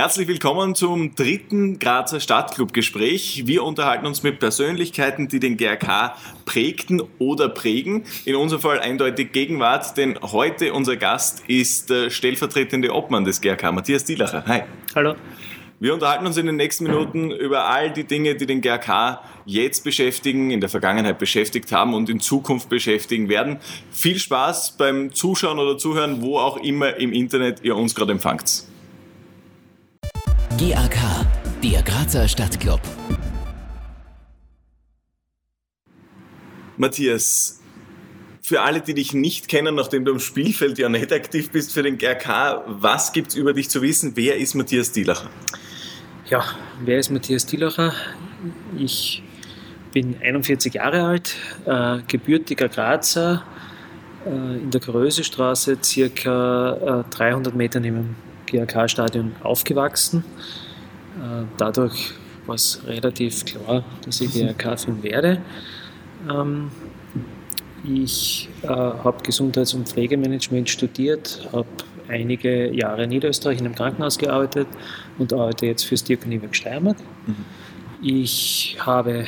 Herzlich willkommen zum dritten Grazer Stadtclub-Gespräch. Wir unterhalten uns mit Persönlichkeiten, die den GRK prägten oder prägen. In unserem Fall eindeutig Gegenwart, denn heute unser Gast ist der stellvertretende Obmann des GRK, Matthias Dielacher. Hi. Hallo. Wir unterhalten uns in den nächsten Minuten über all die Dinge, die den GRK jetzt beschäftigen, in der Vergangenheit beschäftigt haben und in Zukunft beschäftigen werden. Viel Spaß beim Zuschauen oder Zuhören, wo auch immer im Internet ihr uns gerade empfangt. GAK, der Grazer Stadtclub. Matthias, für alle, die dich nicht kennen, nachdem du im Spielfeld ja nicht aktiv bist für den GRK, was gibt es über dich zu wissen? Wer ist Matthias Dielacher? Ja, wer ist Matthias Dielacher? Ich bin 41 Jahre alt, äh, gebürtiger Grazer, äh, in der Grösestraße, circa äh, 300 Meter neben dem GRK-Stadion aufgewachsen. Äh, dadurch war es relativ klar, dass ich GRK-Fan werde. Ähm, ich äh, habe Gesundheits- und Pflegemanagement studiert, habe einige Jahre in Niederösterreich in einem Krankenhaus gearbeitet und arbeite jetzt fürs Diakoniewerk Steiermark. Mhm. Ich habe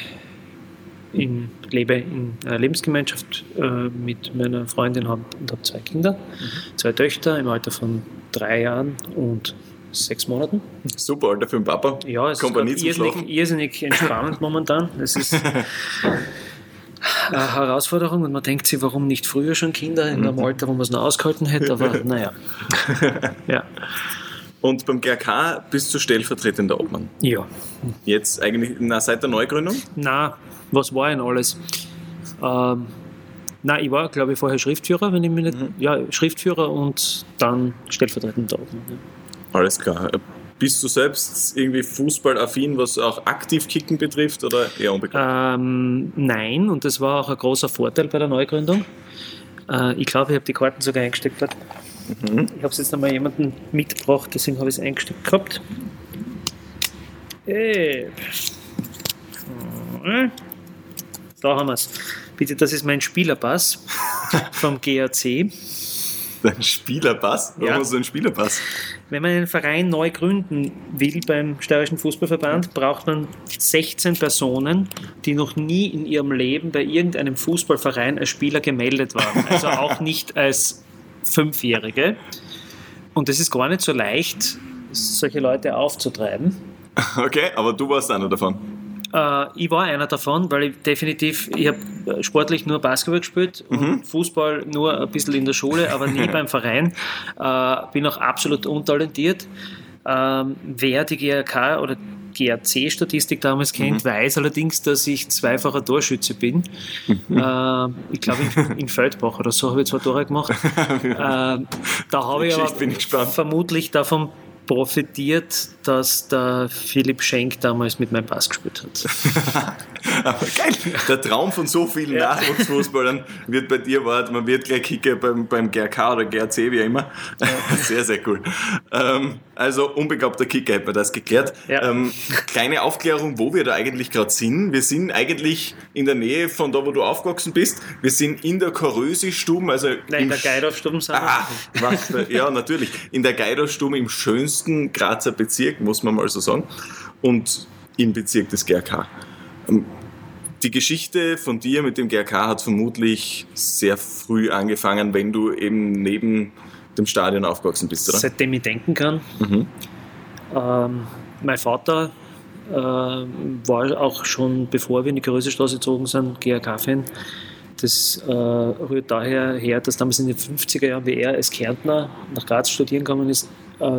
in, lebe in einer Lebensgemeinschaft äh, mit meiner Freundin und habe zwei Kinder, mhm. zwei Töchter im Alter von drei Jahren und sechs Monaten. Super Alter für den Papa. Ja, es Kompanie ist irrsinnig, irrsinnig entspannend momentan. Es ist eine Herausforderung und man denkt sich, warum nicht früher schon Kinder in einem mhm. Alter, wo man es noch ausgehalten hätte, aber naja. ja. Und beim GRK bist du stellvertretender Obmann? Ja. Jetzt eigentlich na, seit der Neugründung? Na, was war denn alles? Ähm, Nein, ich war, glaube ich, vorher Schriftführer, wenn ich mich nicht. Mhm. Ja, Schriftführer und dann stellvertretender Obmann. Ja. Alles klar. Bist du selbst irgendwie fußballaffin, was auch aktiv Kicken betrifft oder eher unbekannt? Ähm, nein, und das war auch ein großer Vorteil bei der Neugründung. Äh, ich glaube, ich habe die Karten sogar eingesteckt. Mhm. Ich habe es jetzt einmal jemanden mitgebracht, deswegen habe ich es eingesteckt gehabt. Hey. Äh. Da haben wir es. Bitte, das ist mein Spielerpass vom GAC. Dein Spielerpass? Warum ja. hast du einen Spielerpass? Wenn man einen Verein neu gründen will beim Steirischen Fußballverband, braucht man 16 Personen, die noch nie in ihrem Leben bei irgendeinem Fußballverein als Spieler gemeldet waren. Also auch nicht als Fünfjährige. Und es ist gar nicht so leicht, solche Leute aufzutreiben. Okay, aber du warst einer davon. Äh, ich war einer davon, weil ich definitiv, ich habe sportlich nur Basketball gespielt und mhm. Fußball nur ein bisschen in der Schule, aber nie beim Verein. Äh, bin auch absolut untalentiert. Ähm, wer die GRK oder GRC-Statistik damals kennt, mhm. weiß allerdings, dass ich zweifacher Torschütze bin. Mhm. Äh, ich glaube in, in, Feldbach oder so habe ich zwei Tore gemacht. äh, da habe ich aber ich vermutlich davon profitiert, dass der Philipp Schenk damals mit meinem Pass gespielt hat. Geil. Der Traum von so vielen ja. Nachwuchsfußballern wird bei dir wahr. Man wird gleich Kicker beim, beim GRK oder GRC, wie immer. Ja. Sehr, sehr cool. Ähm, also unbegabter Kicker, hätten wir das geklärt. Ja. Ähm, kleine Aufklärung, wo wir da eigentlich gerade sind. Wir sind eigentlich in der Nähe von da, wo du aufgewachsen bist. Wir sind in der Korösi-Stuben. Also Nein, in der Geidorf-Stuben sind ah, was, Ja, natürlich. In der Geidorf-Stuben im schönsten Grazer Bezirk, muss man mal so sagen. Und im Bezirk des GRK. Ähm, die Geschichte von dir mit dem GRK hat vermutlich sehr früh angefangen, wenn du eben neben dem Stadion aufgewachsen bist, oder? Seitdem ich denken kann. Mhm. Ähm, mein Vater äh, war auch schon, bevor wir in die Größestraße gezogen sind, GRK-Fan. Das äh, rührt daher her, dass damals in den 50er Jahren, wie er als Kärntner nach Graz studieren gekommen ist,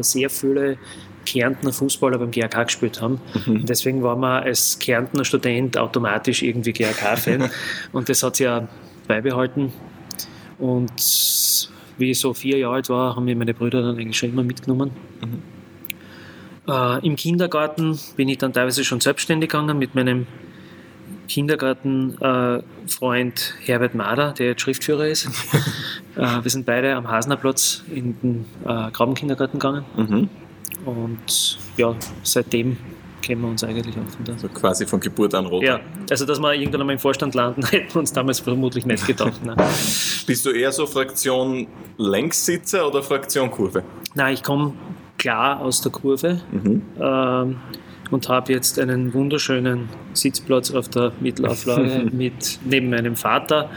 sehr viele Kärntner Fußballer beim GRK gespielt haben. Mhm. deswegen war man als Kärntner Student automatisch irgendwie GRK-Fan. und das hat sich ja beibehalten. Und wie ich so vier Jahre alt war, haben mir meine Brüder dann eigentlich schon immer mitgenommen. Mhm. Äh, Im Kindergarten bin ich dann teilweise schon selbstständig gegangen mit meinem Kindergartenfreund äh, Herbert Mader, der jetzt Schriftführer ist. äh, wir sind beide am Hasnerplatz in den äh, Grabenkindergarten gegangen. Mhm. Und ja, seitdem kennen wir uns eigentlich auch. Von also quasi von Geburt an rot. Ja, also dass wir irgendwann einmal im Vorstand landen, hätten wir uns damals vermutlich nicht gedacht. Ne. Bist du eher so Fraktion Längssitzer oder Fraktion Kurve? Nein, ich komme klar aus der Kurve ähm, und habe jetzt einen wunderschönen Sitzplatz auf der Mittelauflage mit neben meinem Vater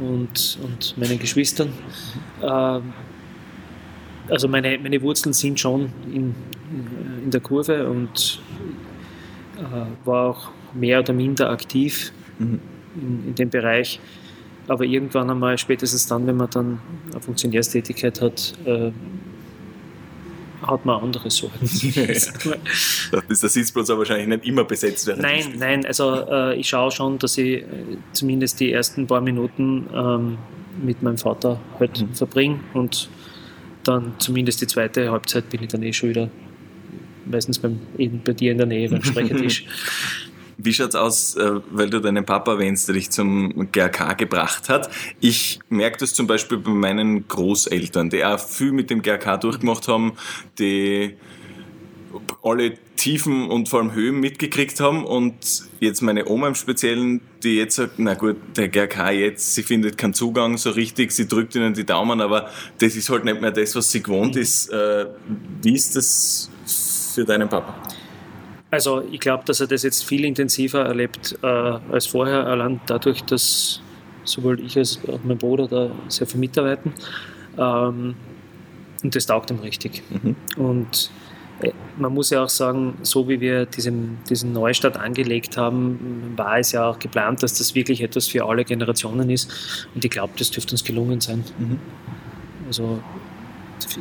und, und meinen Geschwistern. Ähm, also meine, meine Wurzeln sind schon in, in der Kurve und äh, war auch mehr oder minder aktiv in, in dem Bereich. Aber irgendwann einmal, spätestens dann, wenn man dann eine Funktionärstätigkeit hat, äh, hat man andere Sorgen. Da ist der Sitzplatz aber wahrscheinlich nicht immer besetzt des nein, nein, also äh, ich schaue schon, dass ich äh, zumindest die ersten paar Minuten ähm, mit meinem Vater halt verbringe und dann zumindest die zweite Halbzeit bin ich dann eh schon wieder meistens beim, eben bei dir in der Nähe beim Sprechertisch. Wie schaut's aus, äh, weil du deinen Papa erwähnst, der dich zum GRK gebracht hat? Ich merke das zum Beispiel bei meinen Großeltern, die auch viel mit dem GRK durchgemacht haben, die alle Tiefen und vor allem Höhen mitgekriegt haben und jetzt meine Oma im Speziellen, die jetzt sagt, na gut, der GRK jetzt, sie findet keinen Zugang so richtig, sie drückt ihnen die Daumen, aber das ist halt nicht mehr das, was sie gewohnt ist. Äh, Wie ist das für deinen Papa? Also ich glaube, dass er das jetzt viel intensiver erlebt äh, als vorher, allein dadurch, dass sowohl ich als auch mein Bruder da sehr viel mitarbeiten. Ähm, und das taugt ihm richtig. Und äh, man muss ja auch sagen, so wie wir diesen, diesen Neustart angelegt haben, war es ja auch geplant, dass das wirklich etwas für alle Generationen ist. Und ich glaube, das dürfte uns gelungen sein. Also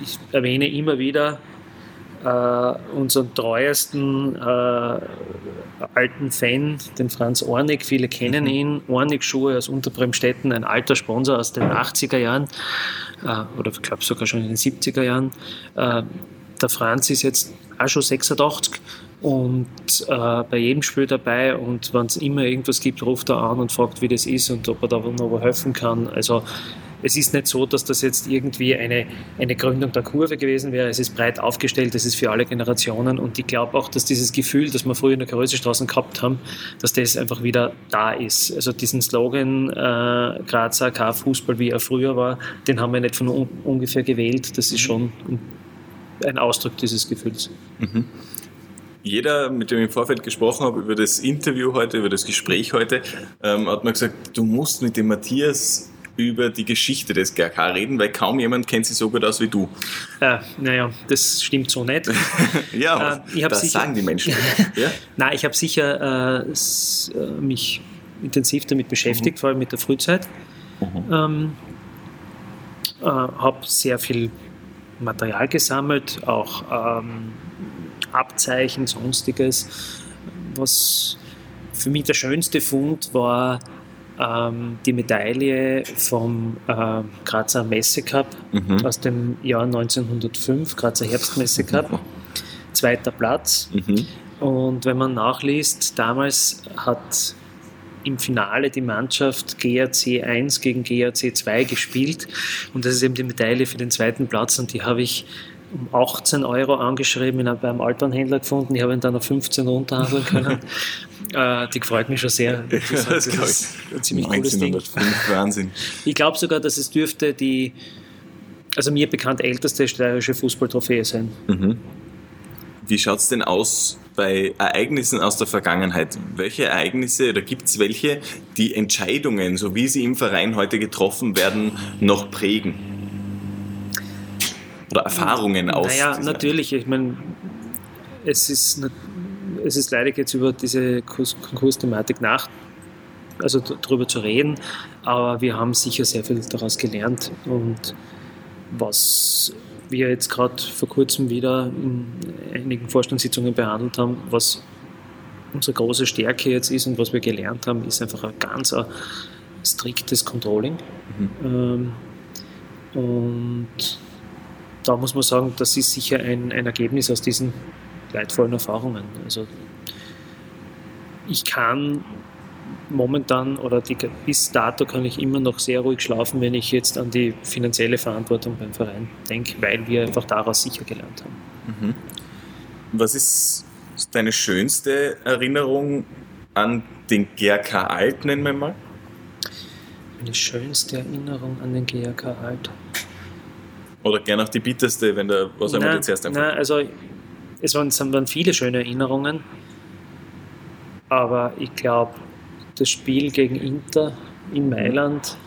ich erwähne immer wieder äh, unseren treuesten äh, alten Fan, den Franz Ornig. Viele kennen ihn. Ornig Schuhe aus Unterbremstetten, ein alter Sponsor aus den 80er Jahren äh, oder ich glaube sogar schon in den 70er Jahren. Äh, der Franz ist jetzt auch schon 86 und äh, bei jedem Spiel dabei und wenn es immer irgendwas gibt, ruft er an und fragt, wie das ist und ob er da noch helfen kann. Also es ist nicht so, dass das jetzt irgendwie eine, eine Gründung der Kurve gewesen wäre. Es ist breit aufgestellt, es ist für alle Generationen und ich glaube auch, dass dieses Gefühl, das wir früher in der Größestraße gehabt haben, dass das einfach wieder da ist. Also diesen Slogan äh, Grazer K-Fußball, wie er früher war, den haben wir nicht von un ungefähr gewählt. Das ist schon ein Ausdruck dieses Gefühls. jeder, mit dem ich im Vorfeld gesprochen habe, über das Interview heute, über das Gespräch heute, ähm, hat mir gesagt, du musst mit dem Matthias über die Geschichte des GRK reden, weil kaum jemand kennt sie so gut aus wie du. Äh, naja, das stimmt so nicht. ja, Äh, das sicher- sagen die Menschen. ja? Nein, ich habe sicher äh, äh, mich intensiv damit beschäftigt, vor allem mit der Frühzeit. Ähm, äh, habe sehr viel Material gesammelt, auch ähm, Abzeichen, sonstiges. Was für mich der schönste Fund war ähm, die Medaille vom äh, Grazer Messecup Mhm. aus dem Jahr 1905, Grazer Herbstmesse Cup. Zweiter Platz. Mhm. Und wenn man nachliest, damals hat im Finale die Mannschaft GRC 1 gegen GRC 2 gespielt. Und das ist eben die Medaille für den zweiten Platz. Und die habe ich um 18 Euro angeschrieben, ich habe beim Altbahnhändler gefunden. Ich habe ihn dann auf 15 runterhandeln können. Äh, die freut mich schon sehr. Das Das ist ein ziemlich cooles Ding. 1905, Wahnsinn. Ich glaube sogar, dass es dürfte die, also mir bekannt älteste steirische Fußballtrophäe sein. Wie schaut es denn aus bei Ereignissen aus der Vergangenheit? Welche Ereignisse oder gibt es welche, die Entscheidungen, so wie sie im Verein heute getroffen werden, noch prägen? Oder Erfahrungen aus? Naja, natürlich. Ich meine, es ist, es ist leidig jetzt über diese Kurs- Konkursthematik nach, also darüber zu reden, aber wir haben sicher sehr viel daraus gelernt und was wir jetzt gerade vor kurzem wieder in einigen Vorstandssitzungen behandelt haben, was unsere große Stärke jetzt ist und was wir gelernt haben, ist einfach ein ganz ein striktes Controlling. Ähm, und da muss man sagen, das ist sicher ein, ein Ergebnis aus diesen leidvollen Erfahrungen. Also ich kann momentan oder die, bis dato kann ich immer noch sehr ruhig schlafen, wenn ich jetzt an die finanzielle Verantwortung beim Verein denke, weil wir einfach daraus sicher gelernt haben. Was ist deine schönste Erinnerung an den GRK Alt, nennen wir mal? Meine schönste Erinnerung an den GRK Alt. Oder gerne auch die bitterste, wenn der, was einmal Nein, dir zuerst nein, also es waren, es waren viele schöne Erinnerungen, aber ich glaube, das Spiel gegen Inter in Mailand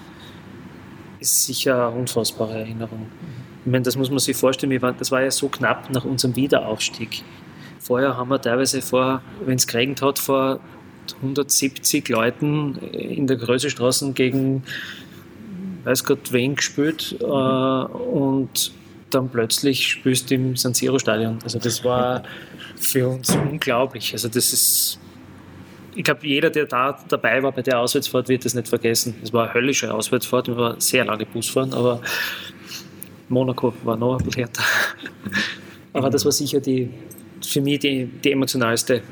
ist sicher eine unfassbare Erinnerung. Ich meine, das muss man sich vorstellen, waren, das war ja so knapp nach unserem Wiederaufstieg. Vorher haben wir teilweise vor, wenn es geregnet hat, vor 170 Leuten in der Größestraße gegen weiß Gott wen gespielt äh, und dann plötzlich spielst du im San Siro Stadion. Also das war für uns unglaublich. Also das ist, ich glaube, jeder, der da dabei war bei der Auswärtsfahrt, wird das nicht vergessen. Es war eine höllische Auswärtsfahrt, wir waren sehr lange Busfahren, aber Monaco war noch ein bisschen härter. Aber das war sicher die, für mich die, die emotionalste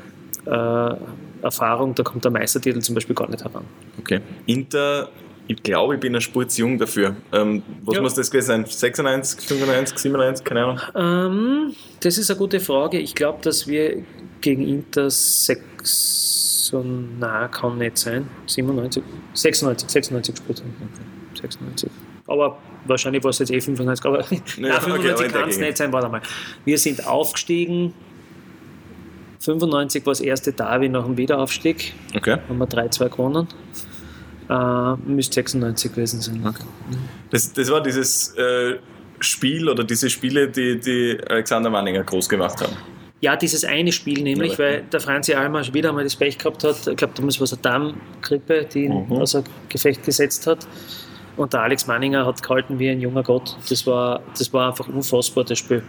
äh, Erfahrung. Da kommt der Meistertitel zum Beispiel gar nicht heran. Okay. Inter, ich glaube, ich bin ein Spur zu jung dafür. Ähm, was Ja. muss das gewesen sein? 96, 95, 97, keine Ahnung. Ähm, das ist eine gute Frage. Ich glaube, dass wir gegen Inter 6, so na, kann nicht sein. 97, 96, 96 gespielt haben. 96. Aber wahrscheinlich war es jetzt eh 95, aber Ja, nein, okay, 95 aber in der kann es nicht sein, warte mal. Wir sind aufgestiegen. 95 war das erste Derby nach dem Wiederaufstieg. Okay. Haben wir 3-2 gewonnen. Äh, müsste 96 gewesen sein. Das, das war dieses äh, Spiel oder diese Spiele, die, die Alexander Manninger groß gemacht haben. Ja, dieses eine Spiel nämlich, Ja, weil der Franzi Almer schon wieder einmal das Pech gehabt hat. Ich glaube, damals war es eine Darmgrippe, die ihn Mhm. außer Gefecht gesetzt hat. Und der Alex Manninger hat gehalten wie ein junger Gott. Das war, das war einfach unfassbar, das Spiel.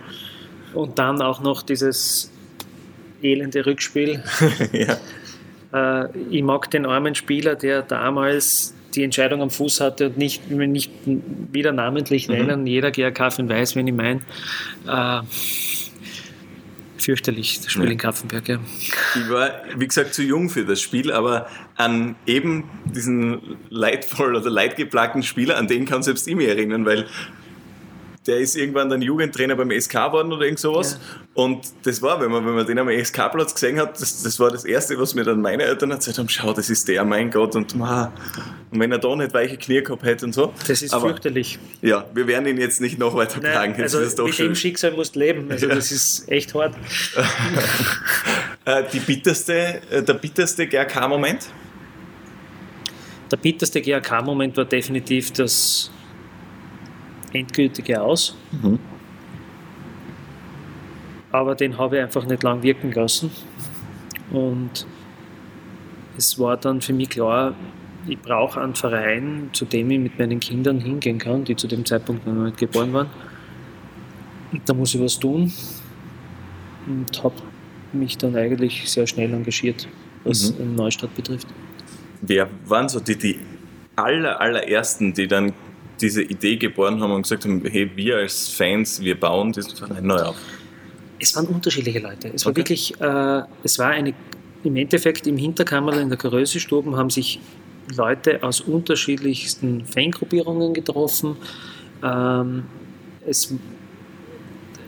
Und dann auch noch dieses elende Rückspiel. ja. Äh, ich mag den armen Spieler, der damals die Entscheidung am Fuß hatte und nicht, nicht wieder namentlich nennen. Jeder GRK-Fan weiß, wen ich meine. Äh, fürchterlich, das Spiel Ja. in Kapfenberg. Ja. Ich war, wie gesagt, zu jung für das Spiel, aber an eben diesen leidvoll oder leidgeplagten Spieler, an den kann selbst ich mich erinnern, weil der ist irgendwann dann Jugendtrainer beim SK geworden oder irgend sowas. Und das war, wenn man, wenn man den am SK-Platz gesehen hat, das, das war das Erste, was mir dann meine Eltern erzählt haben, schau, das ist der, mein Gott. Und, und wenn er da nicht weiche Knie gehabt hätte und so. Das ist aber, fürchterlich. Ja, wir werden ihn jetzt nicht noch weiter Nein, plagen. Jetzt also ist es doch mit schön. dem Schicksal musst du leben. Also Ja. das ist echt hart. Äh, die bitterste, äh, der bitterste GRK-Moment? Der bitterste GAK-Moment war definitiv das endgültige Aus. Mhm. Aber den habe ich einfach nicht lang wirken lassen. Und es war dann für mich klar, ich brauche einen Verein, zu dem ich mit meinen Kindern hingehen kann, die zu dem Zeitpunkt noch nicht geboren waren. Da muss ich was tun. Und habe mich dann eigentlich sehr schnell engagiert, was Mhm. einen Neustart betrifft. Wer waren so die, die aller, allerersten, die dann diese Idee geboren haben und gesagt haben, hey, wir als Fans, wir bauen diesen Verein neu auf? Es waren unterschiedliche Leute. Es war Okay. wirklich, äh, es war eine, im Endeffekt im Hinterkammerl in der Karösestuben haben sich Leute aus unterschiedlichsten Fangruppierungen getroffen. Ähm, es,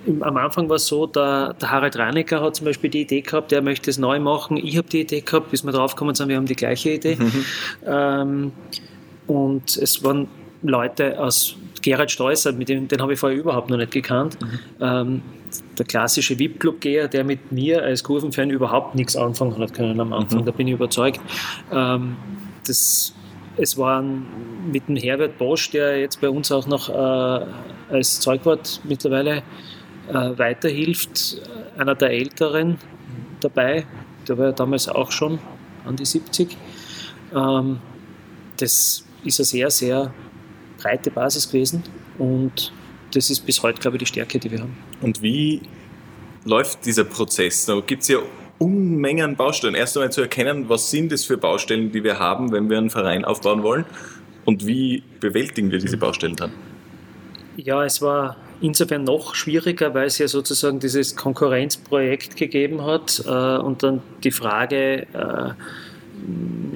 im, am Anfang war es so, der, der Harald Ranecker hat zum Beispiel die Idee gehabt, er möchte es neu machen. Ich habe die Idee gehabt, bis wir draufgekommen sind, wir haben die gleiche Idee. Ähm, und es waren Leute aus Gerhard Streusser, mit dem, den habe ich vorher überhaupt noch nicht gekannt. Ähm, der klassische VIP-Club-Geher, der mit mir als Kurvenfan überhaupt nichts anfangen hat können am Anfang, da bin ich überzeugt. Ähm, das, es waren mit dem Herbert Bosch, der jetzt bei uns auch noch äh, als Zeugwart mittlerweile äh, weiterhilft, einer der Älteren dabei, der war ja damals auch schon an die 70. Ähm, das ist eine sehr, sehr breite Basis gewesen und das ist bis heute, glaube ich, die Stärke, die wir haben. Und wie läuft dieser Prozess? Da gibt es ja Unmengen an Baustellen. Erst einmal zu erkennen, was sind es für Baustellen, die wir haben, wenn wir einen Verein aufbauen wollen und wie bewältigen wir diese Baustellen dann? Ja, es war insofern noch schwieriger, weil es ja sozusagen dieses Konkurrenzprojekt gegeben hat äh, und dann die Frage, äh,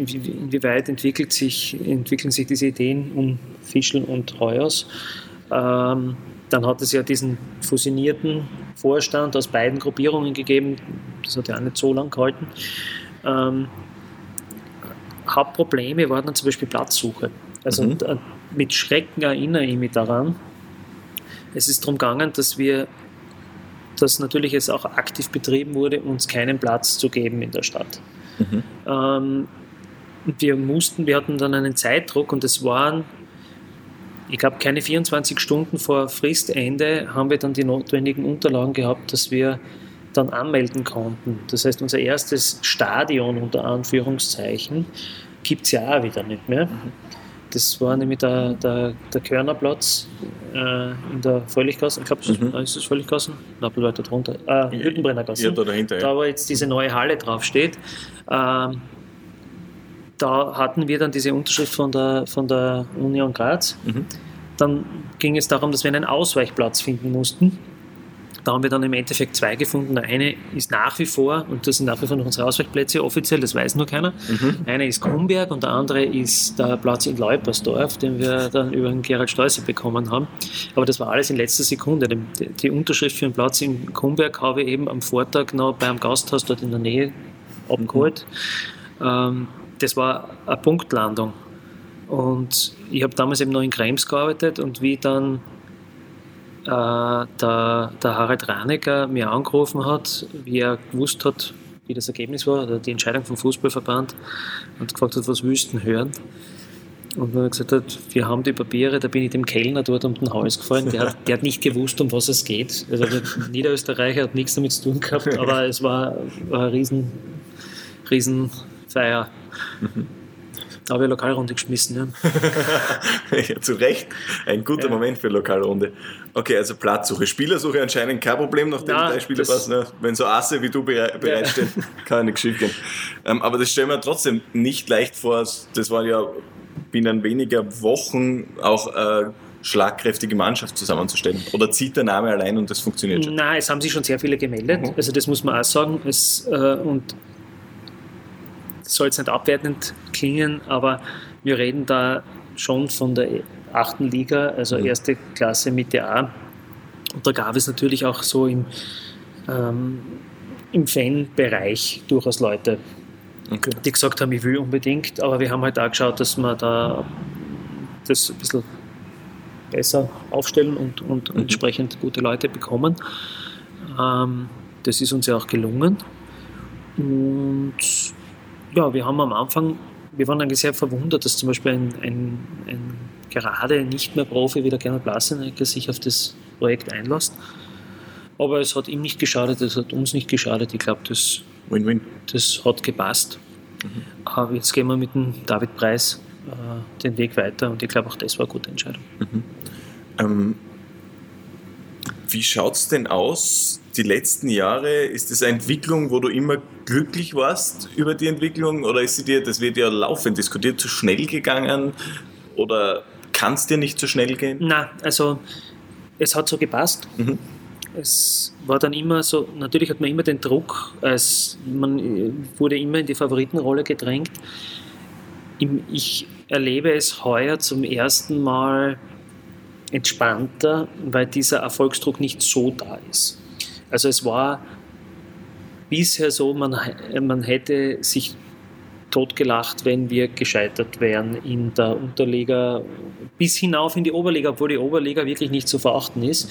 inwie- inwieweit entwickelt sich, entwickeln sich diese Ideen um Fischl und Reuers. Ähm, dann hat es ja diesen fusionierten Vorstand aus beiden Gruppierungen gegeben. Das hat ja auch nicht so lang gehalten. Ähm, Hauptprobleme waren dann zum Beispiel Platzsuche. Also Mhm. mit Schrecken erinnere ich mich daran, Es ist darum gegangen, dass wir, dass natürlich es auch aktiv betrieben wurde, uns keinen Platz zu geben in der Stadt. Mhm. Ähm, wir mussten, wir hatten dann einen Zeitdruck und es waren, ich glaube, keine 24 Stunden vor Fristende haben wir dann die notwendigen Unterlagen gehabt, dass wir dann anmelden konnten. Das heißt, unser erstes Stadion unter Anführungszeichen gibt es ja auch wieder nicht mehr. Das war nämlich der, der, der Körnerplatz äh, in der Völliggasse. Ich glaube, mhm. ist das Völliggassen? Nein, weiter drunter. Äh, Hüttenbrennergasse. Ja, da dahinter. Da, wo jetzt diese neue Halle draufsteht. Ähm, da hatten wir dann diese Unterschrift von der, von der Union Graz. Mhm. Dann ging es darum, dass wir einen Ausweichplatz finden mussten. Da haben wir dann im Endeffekt zwei gefunden. Der eine ist nach wie vor, und das sind nach wie vor noch unsere Ausweichplätze offiziell, das weiß nur keiner. Mhm. Einer ist Kumberg und der andere ist der Platz in Leupersdorf, den wir dann über den Gerald Steuße bekommen haben. Aber das war alles in letzter Sekunde. Die, Unterschrift für den Platz in Kumberg habe ich eben am Vortag noch bei einem Gasthaus dort in der Nähe abgeholt. Mhm. Ähm, das war eine Punktlandung. Und ich habe damals eben noch in Krems gearbeitet und wie dann äh, der, der Harald Ranecker mir angerufen hat, wie er gewusst hat, wie das Ergebnis war, oder die Entscheidung vom Fußballverband, und gefragt hat, was wüssten hören. Und er gesagt hat, wir haben die Papiere, da bin ich dem Kellner dort um den Hals gefallen. Der hat, der hat nicht gewusst, um was es geht. Also der Niederösterreicher hat nichts damit zu tun gehabt, aber es war, war eine riesen, riesen. Mhm. Da habe ich Lokalrunde geschmissen. Ja. ja, zu Recht. Ein guter ja. Moment für Lokalrunde. Okay, also Platzsuche. Spielersuche anscheinend kein Problem, nachdem Nein, drei Spieler passen. Ne? Wenn so Asse wie du bereitstehen, ja. kann nichts schief gehen. Ähm, aber das stellen wir trotzdem nicht leicht vor. Das war ja binnen weniger Wochen auch äh, schlagkräftige Mannschaft zusammenzustellen? Oder zieht der Name allein und das funktioniert schon? Nein, es haben sich schon sehr viele gemeldet. Mhm. Also das muss man auch sagen. Es, äh, und soll jetzt nicht abwertend klingen, aber wir reden da schon von der achten Liga, also mhm. erste Klasse Mitte A. Und da gab es natürlich auch so im, ähm, im Fanbereich durchaus Leute, okay. die gesagt haben, ich will unbedingt, aber wir haben halt auch geschaut, dass wir da das ein bisschen besser aufstellen und, und mhm. entsprechend gute Leute bekommen. Ähm, das ist uns ja auch gelungen. Und ja, wir haben am Anfang, wir waren eigentlich sehr verwundert, dass zum Beispiel ein, ein, ein gerade nicht mehr Profi wie der Gernot Blassenecker sich auf das Projekt einlässt. Aber es hat ihm nicht geschadet, es hat uns nicht geschadet. Ich glaube, das, Win -win. das hat gepasst. Mhm. Aber jetzt gehen wir mit dem David Preis äh, den Weg weiter und ich glaube, auch das war eine gute Entscheidung. Mhm. Ähm, wie schaut es denn aus die letzten Jahre? Ist es eine Entwicklung, wo du immer glücklich warst über die Entwicklung oder ist sie dir, das wird ja laufend diskutiert, zu schnell gegangen oder kann es dir nicht zu schnell gehen? Nein, also es hat so gepasst. Mhm. Es war dann immer so, natürlich hat man immer den Druck, als man wurde immer in die Favoritenrolle gedrängt. Ich erlebe es heuer zum ersten Mal entspannter, weil dieser Erfolgsdruck nicht so da ist. Also es war bisher so, man, man hätte sich totgelacht, wenn wir gescheitert wären in der Unterliga bis hinauf in die Oberliga, obwohl die Oberliga wirklich nicht zu verachten ist.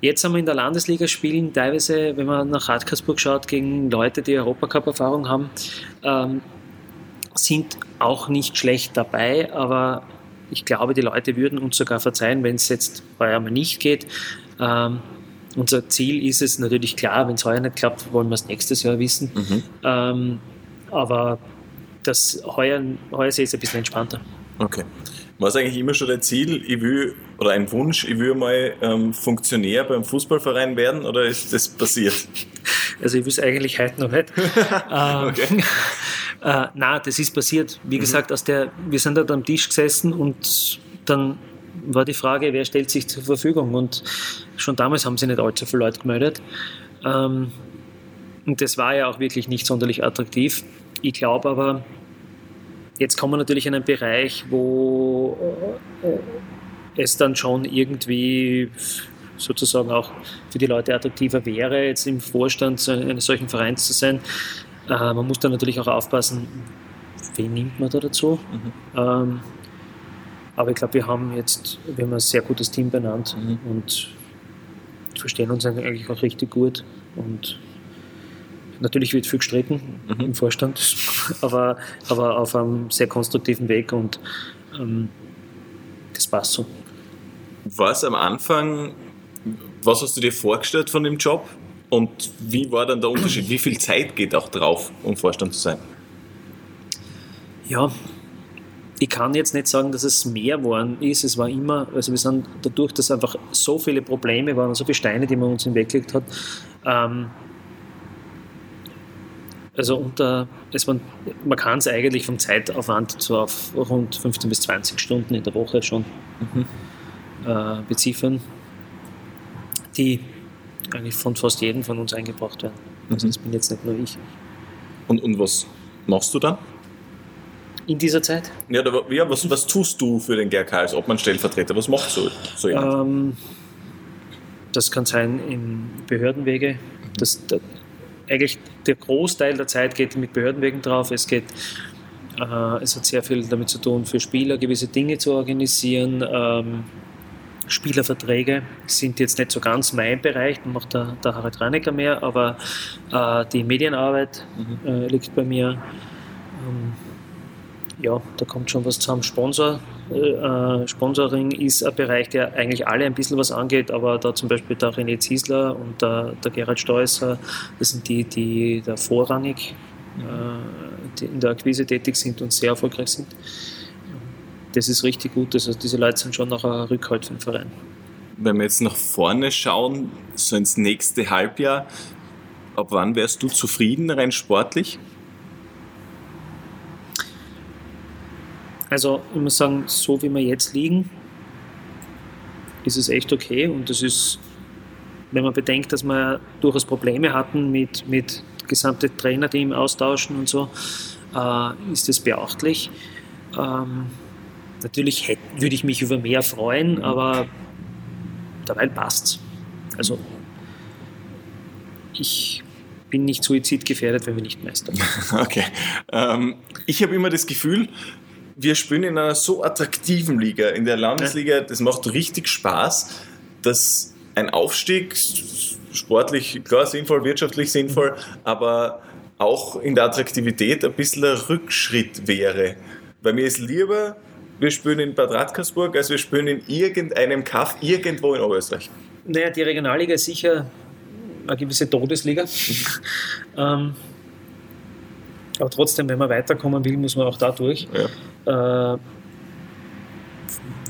Jetzt haben wir in der Landesliga spielen, teilweise, wenn man nach Radkersburg schaut, gegen Leute, die Europacup-Erfahrung haben, ähm, sind auch nicht schlecht dabei, aber ich glaube, die Leute würden uns sogar verzeihen, wenn es jetzt heuer mal nicht geht. Ähm, unser Ziel ist es natürlich klar, wenn es heuer nicht klappt, wollen wir es nächstes Jahr wissen. Mhm. Ähm, aber das heuer, heuer sehe ich es ein bisschen entspannter. Okay. War es eigentlich immer schon dein Ziel, ich will, oder ein Wunsch, ich will mal ähm, Funktionär beim Fußballverein werden oder ist das passiert? Also ich will es eigentlich heute noch nicht. ähm, okay. Äh, na, das ist passiert. Wie mhm. gesagt, aus der, wir sind dort am Tisch gesessen und dann war die Frage, wer stellt sich zur Verfügung? Und schon damals haben sich nicht allzu viele Leute gemeldet. Ähm, und das war ja auch wirklich nicht sonderlich attraktiv. Ich glaube aber, jetzt kommen wir natürlich in einen Bereich, wo äh, es dann schon irgendwie sozusagen auch für die Leute attraktiver wäre, jetzt im Vorstand eines solchen Vereins zu sein. Äh, man muss dann natürlich auch aufpassen, wen nimmt man da dazu. Mhm. Ähm, aber ich glaube, wir haben jetzt wir haben ein sehr gutes Team benannt mhm. und verstehen uns eigentlich auch richtig gut und natürlich wird viel gestritten mhm. im Vorstand, aber, aber auf einem sehr konstruktiven Weg und ähm, das passt so. Was am Anfang, was hast du dir vorgestellt von dem Job und wie war dann der Unterschied? Wie viel Zeit geht auch drauf, um Vorstand zu sein? Ja, ich kann jetzt nicht sagen, dass es mehr geworden ist. Es war immer, also wir sind dadurch, dass einfach so viele Probleme waren, so viele Steine, die man uns hinweggelegt hat. Ähm, also unter, es waren, man kann es eigentlich vom Zeitaufwand so auf rund 15 bis 20 Stunden in der Woche schon mhm. äh, beziffern, die eigentlich von fast jedem von uns eingebracht werden. Also mhm. das bin jetzt nicht nur ich. Und, und was machst du dann? in dieser Zeit? Ja, da, ja was, was tust du für den GRK als Obmann-Stellvertreter? Was machst du so ähm, Das kann sein im Behördenwege. Das, der, eigentlich der Großteil der Zeit geht mit Behördenwegen drauf. Es geht äh, es hat sehr viel damit zu tun, für Spieler gewisse Dinge zu organisieren. Ähm, Spielerverträge sind jetzt nicht so ganz mein Bereich, dann macht der, der Harald Reinecker mehr, aber äh, die Medienarbeit mhm. äh, liegt bei mir. Ähm, ja, da kommt schon was zusammen. Sponsor, äh, Sponsoring ist ein Bereich, der eigentlich alle ein bisschen was angeht, aber da zum Beispiel der René Ziesler und der, der Gerhard Steusser, das sind die, die da vorrangig äh, die in der Akquise tätig sind und sehr erfolgreich sind. Das ist richtig gut. Also diese Leute sind schon noch ein Rückhalt für den Verein. Wenn wir jetzt nach vorne schauen, so ins nächste Halbjahr, ab wann wärst du zufrieden rein sportlich? Also ich muss sagen, so wie wir jetzt liegen, ist es echt okay und das ist, wenn man bedenkt, dass wir durchaus Probleme hatten mit, mit gesamte Trainerteam austauschen und so, äh, ist das beachtlich. Ähm, natürlich hätte, würde ich mich über mehr freuen, aber dabei passt es. Also ich bin nicht suizidgefährdet, wenn wir nicht meistern. Okay. Ähm, ich habe immer das Gefühl, wir spielen in einer so attraktiven Liga, in der Landesliga, das macht richtig Spaß, dass ein Aufstieg sportlich, klar sinnvoll, wirtschaftlich sinnvoll, aber auch in der Attraktivität ein bisschen ein Rückschritt wäre. Weil mir ist lieber, wir spielen in Bad Radkersburg, als wir spielen in irgendeinem Kaff irgendwo in Oberösterreich. Naja, die Regionalliga ist sicher eine gewisse Todesliga. ähm, aber trotzdem, wenn man weiterkommen will, muss man auch da durch. Ja. Äh,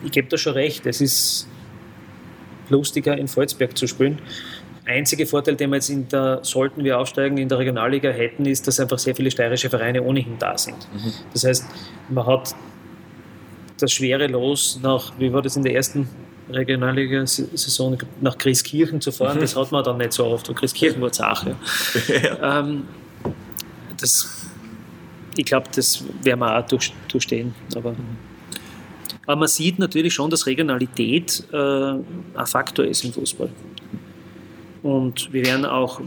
ich gebe da schon recht, es ist lustiger in Volzberg zu spielen. Einziger Vorteil, den wir jetzt in der, sollten wir aufsteigen, in der Regionalliga hätten, ist, dass einfach sehr viele steirische Vereine ohnehin da sind. Mhm. Das heißt, man hat das schwere Los nach, wie war das in der ersten Regionalliga-Saison, nach Christkirchen zu fahren, mhm. das hat man dann nicht so oft. Und Christkirchen war Sache. Ja. Ähm, das ich glaube, das werden wir auch durch, durchstehen. Aber, aber, man sieht natürlich schon, dass Regionalität äh, ein Faktor ist im Fußball. Und wir werden auch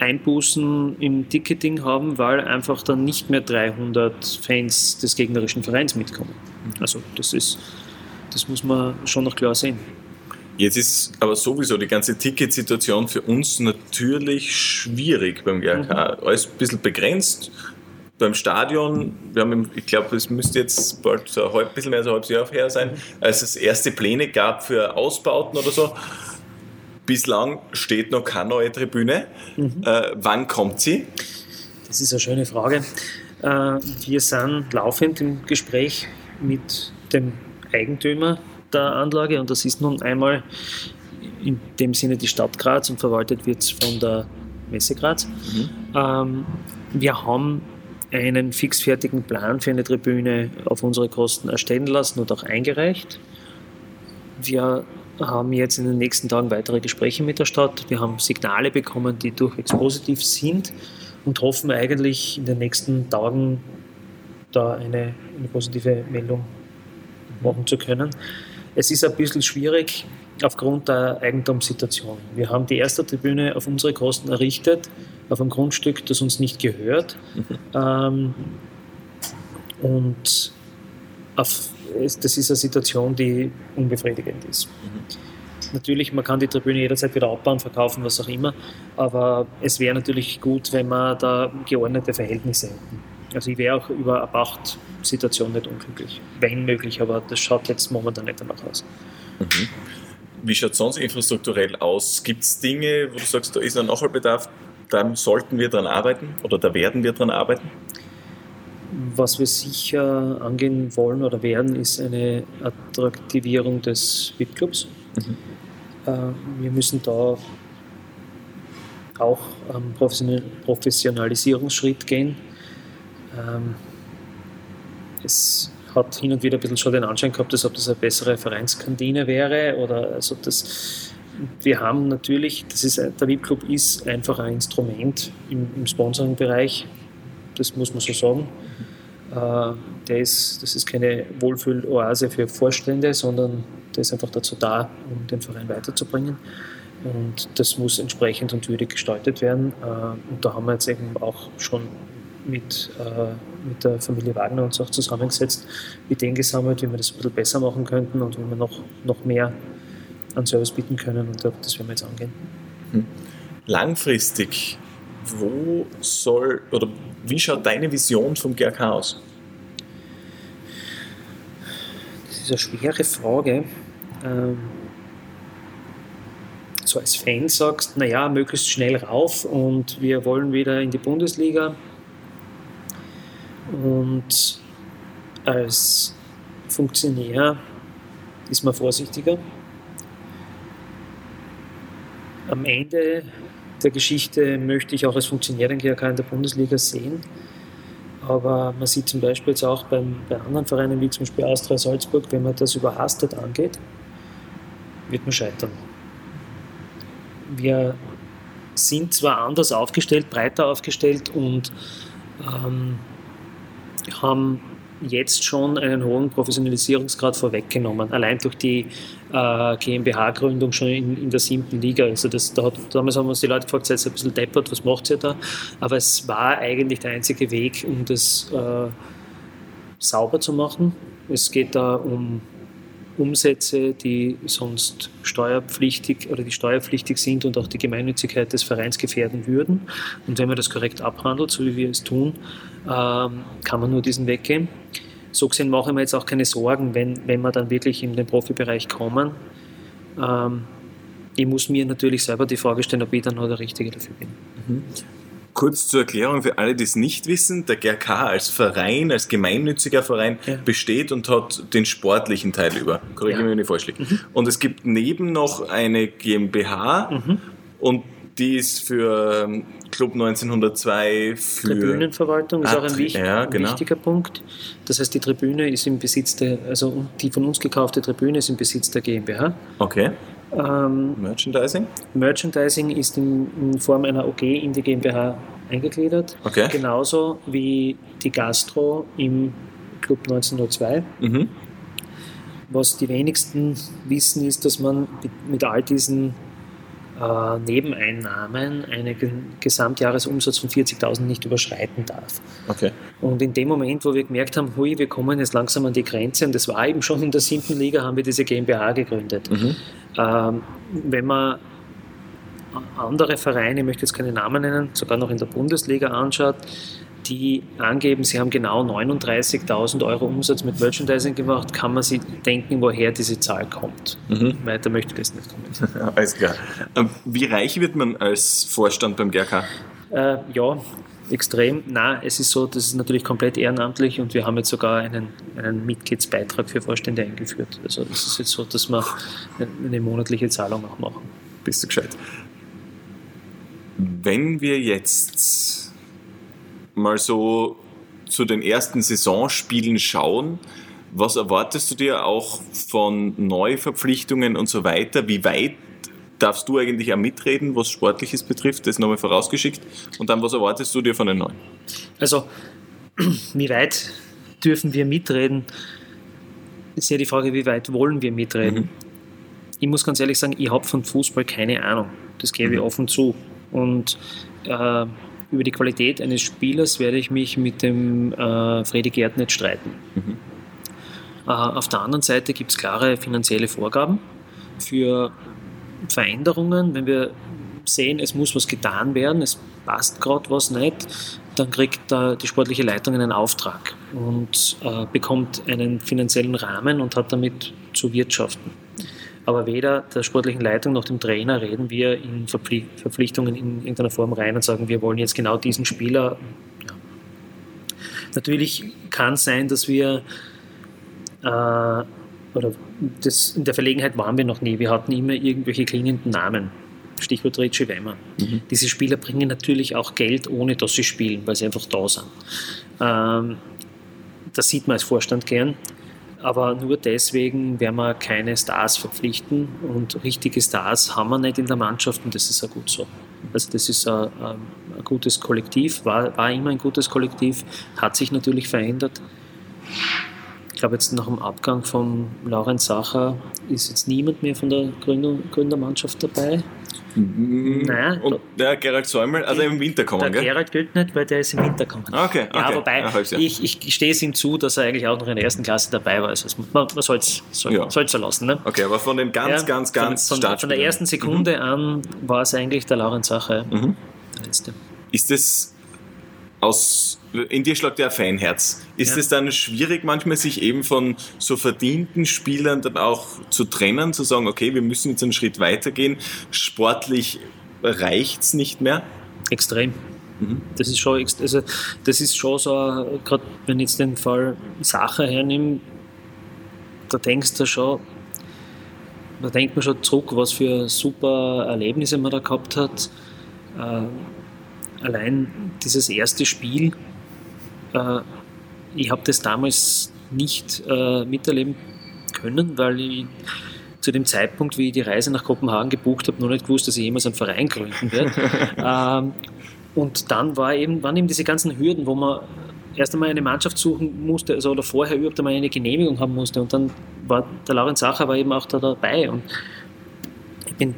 Einbußen im Ticketing haben, weil einfach dann nicht mehr 300 Fans des gegnerischen Vereins mitkommen. Also das ist, das muss man schon noch klar sehen. Jetzt ist aber sowieso die ganze Ticketsituation für uns natürlich schwierig beim GRK. Mhm. Alles ein bisschen begrenzt beim Stadion, wir haben, ich glaube, es müsste jetzt bald so ein halb, bisschen mehr als ein halbes Jahr her sein, als es erste Pläne gab für Ausbauten oder so. Bislang steht noch keine neue Tribüne. Mhm. Äh, wann kommt sie? Das ist eine schöne Frage. Äh, wir sind laufend im Gespräch mit dem Eigentümer der Anlage und das ist nun einmal in dem Sinne die Stadt Graz und verwaltet wird es von der Messe Graz. Mhm. Ähm, wir haben einen fixfertigen Plan für eine Tribüne auf unsere Kosten erstellen lassen und auch eingereicht. Wir haben jetzt in den nächsten Tagen weitere Gespräche mit der Stadt. Wir haben Signale bekommen, die durchwegs positiv sind und hoffen eigentlich in den nächsten Tagen da eine, eine positive Meldung machen zu können. Es ist ein bisschen schwierig aufgrund der Eigentumssituation. Wir haben die erste Tribüne auf unsere Kosten errichtet auf einem Grundstück, das uns nicht gehört. Mhm. Ähm, und auf, das ist eine Situation, die unbefriedigend ist. Mhm. natürlich, man kann die Tribüne jederzeit wieder abbauen, verkaufen, was auch immer, aber es wäre natürlich gut, wenn man da geordnete Verhältnisse hätten. Also ich wäre auch über eine Pachtsituation nicht unglücklich, wenn möglich, aber das schaut jetzt momentan nicht danach aus. Mhm. Wie schaut es sonst infrastrukturell aus? Gibt es Dinge, wo du sagst, da ist ein Nachholbedarf, da sollten wir dran arbeiten oder da werden wir dran arbeiten? Was wir sicher angehen wollen oder werden, ist eine Attraktivierung des VIP-Clubs. Mhm. Äh, wir müssen da auch einen Professionalisierungsschritt gehen. Ähm, es hat hin und wieder ein bisschen schon den Anschein gehabt, als ob das eine bessere Vereinskantine wäre oder also das wir haben natürlich, das ist, der VIP-Club ist einfach ein Instrument im, im Sponsoring-Bereich, das muss man so sagen. Äh, der ist, das ist keine Wohlfühl-Oase für Vorstände, sondern der ist einfach dazu da, um den Verein weiterzubringen. Und das muss entsprechend und würdig gestaltet werden. Äh, und da haben wir jetzt eben auch schon mit, äh, mit der Familie Wagner uns auch zusammengesetzt, Ideen gesammelt, wie wir das ein bisschen besser machen könnten und wie wir noch, noch mehr an Service bieten können. Und das werden wir jetzt angehen. Hm. Langfristig, wo soll oder wie schaut deine Vision vom GRK aus? Das ist eine schwere Frage. Ähm, so als Fan sagst, naja, möglichst schnell rauf und wir wollen wieder in die Bundesliga. Und als Funktionär ist man vorsichtiger. Am Ende der Geschichte möchte ich auch als Funktionär den GRK in der Bundesliga sehen. Aber man sieht zum Beispiel jetzt auch beim, bei anderen Vereinen wie zum Beispiel Austria Salzburg, wenn man das überhastet angeht, wird man scheitern. Wir sind zwar anders aufgestellt, breiter aufgestellt und ähm, haben jetzt schon einen hohen Professionalisierungsgrad vorweggenommen, allein durch die äh, GmbH-Gründung schon in, in, der siebten Liga. Also das, da hat, damals haben uns die Leute gefragt, seid ihr ein bisschen deppert, was macht ihr da? Aber es war eigentlich der einzige Weg, um das äh, sauber zu machen. Es geht da um Umsätze, die sonst steuerpflichtig oder die steuerpflichtig sind und auch die Gemeinnützigkeit des Vereins gefährden würden. Und wenn man das korrekt abhandelt, so wie wir es tun, kann man nur diesen Weg gehen. So gesehen mache ich mir jetzt auch keine Sorgen, wenn, wenn wir dann wirklich in den Profibereich kommen. Ähm, ich muss mir natürlich selber die Frage stellen, ob ich dann noch der Richtige dafür bin. Mhm. Kurz zur Erklärung für alle, die es nicht wissen, der GRK als Verein, als gemeinnütziger Verein ja. besteht und hat den sportlichen Teil über. Korrigiere ja. mich, wenn ich falsch liege. Mhm. Und es gibt neben noch eine GmbH mhm. und die ist für ähm, Club 1902 für Tribünenverwaltung ist auch ein, wichtig, ja, genau. wichtiger Punkt. Das heißt, die Tribüne ist im Besitz der, also die von uns gekaufte Tribüne ist im Besitz der GmbH. Okay. Ähm, Merchandising? Merchandising ist in, in, Form einer OG in die GmbH eingegliedert. Okay. Genauso wie die Gastro im Club 1902. Mhm. Was die wenigsten wissen, ist, dass man mit all diesen äh, Nebeneinnahmen einen Gesamtjahresumsatz von 40.000 nicht überschreiten darf. Okay. Und in dem Moment, wo wir gemerkt haben, hui, wir kommen jetzt langsam an die Grenze, und das war eben schon in der siebten Liga, haben wir diese GmbH gegründet. Mhm. Ähm, wenn man andere Vereine, ich möchte jetzt keine Namen nennen, sogar noch in der Bundesliga anschaut, die angeben, sie haben genau 39.000 Euro Umsatz mit Merchandising gemacht, kann man sich denken, woher diese Zahl kommt. Mhm. Weiter möchte ich das nicht kommen. Alles klar. Ähm, wie reich wird man als Vorstand beim GRK? Äh, ja, extrem. Na, es ist so, das ist natürlich komplett ehrenamtlich und wir haben jetzt sogar einen, einen Mitgliedsbeitrag für Vorstände eingeführt. Also es ist jetzt so, dass wir eine monatliche Zahlung auch machen. Bist du gescheit? Wenn wir jetzt mal so zu den ersten Saisonspielen schauen, was erwartest du dir auch von Neuverpflichtungen und so weiter? Wie weit darfst du eigentlich auch mitreden, was Sportliches betrifft? Das nochmal vorausgeschickt. Und dann, was erwartest du dir von den Neuen? Also, wie weit dürfen wir mitreden? Ist ja die Frage, wie weit wollen wir mitreden? Mhm. Ich muss ganz ehrlich sagen, ich habe von Fußball keine Ahnung. Das gebe mhm. ich offen zu. Und äh, über die Qualität eines Spielers werde ich mich mit dem äh, Freddy Gerd nicht streiten. Mhm. Äh, auf der anderen Seite gibt es klare finanzielle Vorgaben für Veränderungen, wenn wir sehen, es muss was getan werden, es passt gerade was nicht, dann kriegt äh, die sportliche Leitung einen Auftrag und äh, bekommt einen finanziellen Rahmen und hat damit zu wirtschaften. Aber weder der sportlichen Leitung noch dem Trainer reden wir in Verpflichtungen in irgendeiner Form rein und sagen, wir wollen jetzt genau diesen Spieler. Ja. Natürlich kann es sein, dass wir äh, oder das, in der Verlegenheit waren wir noch nie. Wir hatten immer irgendwelche klingenden Namen. Stichwort Richie Wemmer. Mhm. Diese Spieler bringen natürlich auch Geld, ohne dass sie spielen, weil sie einfach da sind. Ähm, das sieht man als Vorstand gern. Aber nur deswegen werden wir keine Stars verpflichten und richtige Stars haben wir nicht in der Mannschaft und das ist auch gut so. Also das ist ein, ein gutes Kollektiv, war, war immer ein gutes Kollektiv, hat sich natürlich verändert. Ich glaube, jetzt nach dem Abgang von Laurenz Sacher ist jetzt niemand mehr von der Gründer, Gründermannschaft dabei. Nein. Und der Gerald Säumel, also im Winter kommen, der gell? Gerald gilt nicht, weil der ist im Winter kommen. Okay, okay. Ja, wobei, ja, ich, ich stehe es ihm zu, dass er eigentlich auch noch in der ersten Klasse dabei war. Also man, man soll es ja. so lassen. Ne? Okay, aber von den ganz, ja, ganz, ganz Von, von, von der ersten Sekunde mhm. an war es eigentlich der Laurenz Sache. Mhm. Der letzte. Ist das aus, in dir schlägt ja ein Fanherz. Ist es dann schwierig, manchmal sich eben von so verdienten Spielern dann auch zu trennen, zu sagen, okay, wir müssen jetzt einen Schritt weitergehen, sportlich reicht es nicht mehr? Extrem. Mhm. Das ist schon, also das ist schon so, gerade wenn ich jetzt den Fall Sache hernehme, da denkst du schon, da denkt man schon zurück, was für super Erlebnisse man da gehabt hat. Äh, allein dieses erste Spiel, äh, ich habe das damals nicht äh, miterleben können, weil ich zu dem Zeitpunkt, wie ich die Reise nach Kopenhagen gebucht habe, noch nicht gewusst, dass ich jemals einen Verein gründen werde. ähm, und dann war eben, waren eben diese ganzen Hürden, wo man erst einmal eine Mannschaft suchen musste, also oder vorher überhaupt einmal eine Genehmigung haben musste. Und dann war der Laurenz Sacher war eben auch da dabei. Und ich bin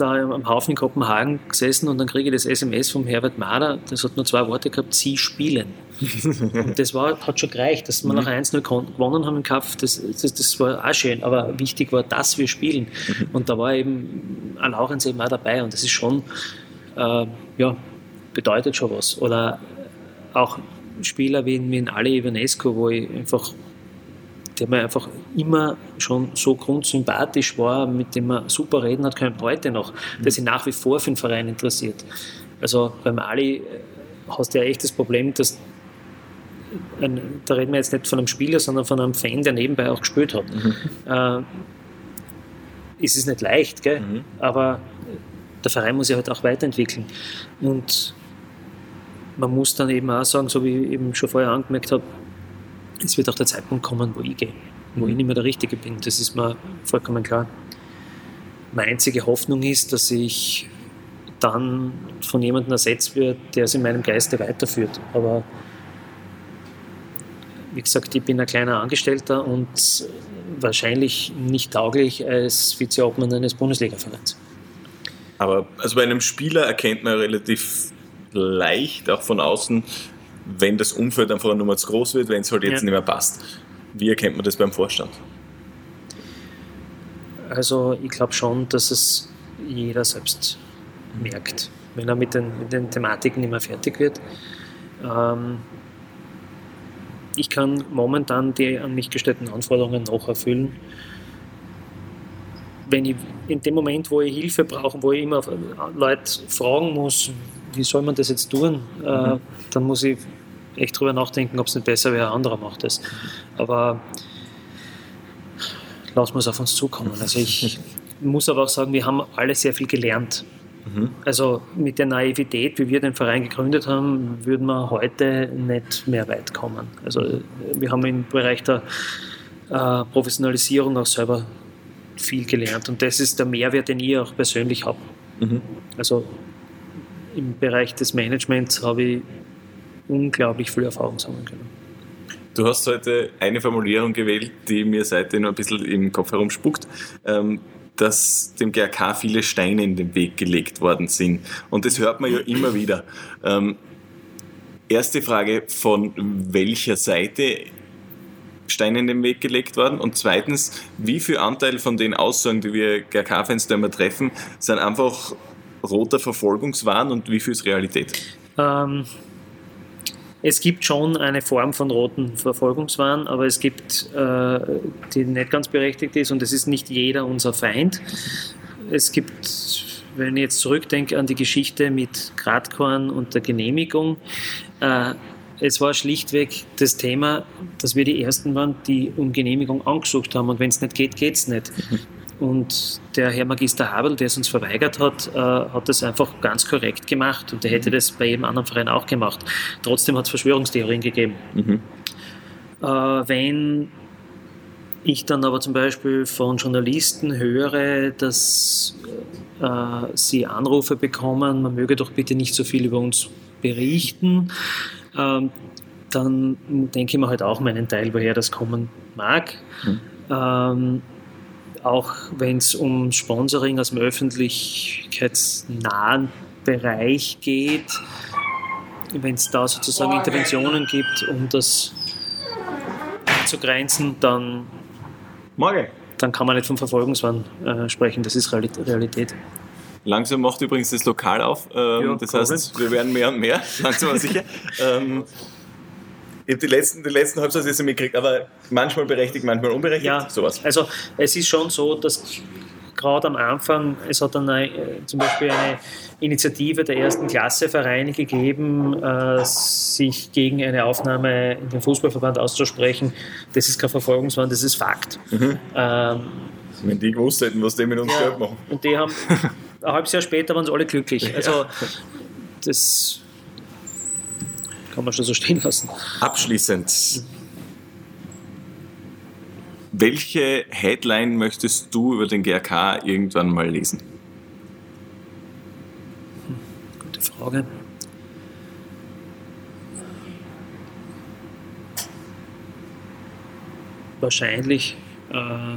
da am Haufen in Kopenhagen gesessen und dann kriege ich das SMS vom Herbert Mader, das hat nur zwei Worte gehabt, Sie spielen. und das war, hat schon gereicht, dass wir mhm. nach 1-0 gewonnen haben im Kampf, das, das, das, war auch schön, aber wichtig war, dass wir spielen. Mhm. Und da war eben ein Laurenz eben auch dabei und das ist schon, äh, ja, bedeutet schon was. Oder auch Spieler wie, wie in Ali Ivanescu, wo ich einfach der mir einfach immer schon so grundsympathisch war, mit dem man super reden hat können, heute noch, mhm. der sich nach wie vor für den Verein interessiert. Also beim Ali äh, hast du ja echt das Problem, dass ein, da reden wir jetzt nicht von einem Spieler, sondern von einem Fan, der nebenbei auch gespielt hat. Mhm. Äh, ist es nicht leicht, gell? Mhm. aber der Verein muss sich halt auch weiterentwickeln. Und man muss dann eben auch sagen, so wie ich eben schon vorher angemerkt habe, es wird auch der Zeitpunkt kommen, wo ich gehe, wo ich nicht mehr der Richtige bin. Das ist mir vollkommen klar. Meine einzige Hoffnung ist, dass ich dann von jemandem ersetzt wird, der es in meinem Geiste weiterführt. Aber wie gesagt, ich bin ein kleiner Angestellter und wahrscheinlich nicht tauglich als Vizeobmann eines Bundesliga-Vereins. Aber also bei einem Spieler erkennt man relativ leicht, auch von außen, wenn das Umfeld einfach nur zu groß wird, wenn es halt jetzt ja. nicht mehr passt. Wie erkennt man das beim Vorstand? Also ich glaube schon, dass es jeder selbst merkt, wenn er mit den, mit den Thematiken nicht mehr fertig wird. Ähm, ich kann momentan die an mich gestellten Anforderungen noch erfüllen. Wenn ich in dem Moment, wo ich Hilfe brauche, wo ich immer Leute fragen muss, wie soll man das jetzt tun, äh, mhm. dann muss ich echt drüber nachdenken, ob es nicht besser wäre, ein anderer macht das. Aber lassen wir es auf uns zukommen. Also ich muss aber auch sagen, wir haben alle sehr viel gelernt. Mhm. Also mit der Naivität, wie wir den Verein gegründet haben, würden wir heute nicht mehr weit kommen. Also wir haben im Bereich der äh, Professionalisierung auch selber viel gelernt und das ist der Mehrwert, den ich auch persönlich habe. Mhm. Also im Bereich des Managements habe ich unglaublich viel Erfahrung sammeln können. Du hast heute eine Formulierung gewählt, die mir seitdem ein bisschen im Kopf herumspuckt, ähm, dass dem GRK viele Steine in den Weg gelegt worden sind. Und das hört man ja immer wieder. Ähm, erste Frage, von welcher Seite Steine in den Weg gelegt worden? Und zweitens, wie viel Anteil von den Aussagen, die wir GRK-Fans da immer treffen, sind einfach roter Verfolgungswahn und wie viel ist Realität? Ähm, es gibt schon eine Form von roten Verfolgungswahn, aber es gibt, äh, die nicht ganz berechtigt ist und es ist nicht jeder unser Feind. Es gibt, wenn ich jetzt zurückdenke an die Geschichte mit Gradkorn und der Genehmigung, äh, es war schlichtweg das Thema, dass wir die Ersten waren, die um Genehmigung angesucht haben und wenn es nicht geht, geht es nicht. Und der Herr Magister Habel, der es uns verweigert hat, äh, hat das einfach ganz korrekt gemacht und der hätte das bei jedem anderen Verein auch gemacht. Trotzdem hat es Verschwörungstheorien gegeben. Mhm. Äh, wenn ich dann aber zum Beispiel von Journalisten höre, dass äh, sie Anrufe bekommen, man möge doch bitte nicht so viel über uns berichten, ähm, dann denke ich mir halt auch meinen Teil, woher das kommen mag. Mhm. Ähm, auch wenn es um Sponsoring aus dem öffentlichkeitsnahen Bereich geht, wenn es da sozusagen Interventionen gibt, um das einzugrenzen, dann, Morgen. dann kann man nicht vom Verfolgungswahn äh, sprechen. Das ist Realität. Langsam macht übrigens das Lokal auf. Ähm, ja, das heißt, wir werden mehr und mehr, langsam aber sicher. ähm, ich habe die letzten, die letzten Halbsätze mitgekriegt, aber manchmal berechtigt, manchmal unberechtigt. Ja, sowas. Also es ist schon so, dass gerade am Anfang, es hat dann eine, äh, zum Beispiel eine Initiative der ersten Klasse Vereine gegeben, äh, sich gegen eine Aufnahme in den Fußballverband auszusprechen. Das ist kein Verfolgungswahn, das ist Fakt. Mhm. Ähm, Wenn die gewusst hätten, was die mit uns ja, Geld machen. Und die haben, ein halbes Jahr später waren sie alle glücklich. Also das kann man schon so stehen lassen. Abschließend. Welche Headline möchtest du über den GRK irgendwann mal lesen? Gute Frage. Wahrscheinlich, äh,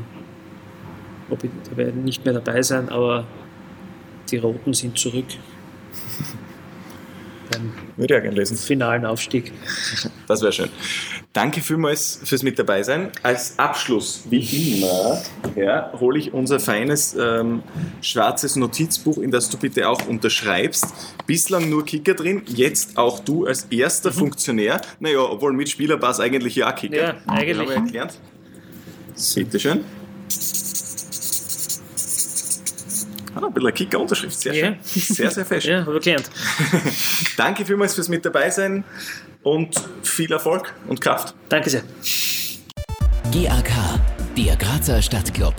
ob ich, da werde nicht mehr dabei sein, aber die Roten sind zurück Würde ich gerne lesen. finalen Aufstieg. Das wäre schön. Danke vielmals fürs mit dabei sein. Als Abschluss, wie immer, ja, hole ich unser feines ähm, schwarzes Notizbuch, in das du bitte auch unterschreibst. Bislang nur Kicker drin, jetzt auch du als erster mhm. Funktionär. Naja, obwohl mit Spielerpass eigentlich ja Kicker. Ja, eigentlich. Habe ich erklärt. Bitte schön. Ah, ein bisschen Kicker-Unterschrift, sehr schön. Sehr, sehr fest. ja, habe ich gelernt. Danke vielmals fürs mit dabei sein und viel Erfolg und Kraft. Danke sehr. GAK, der Grazer Stadtclub.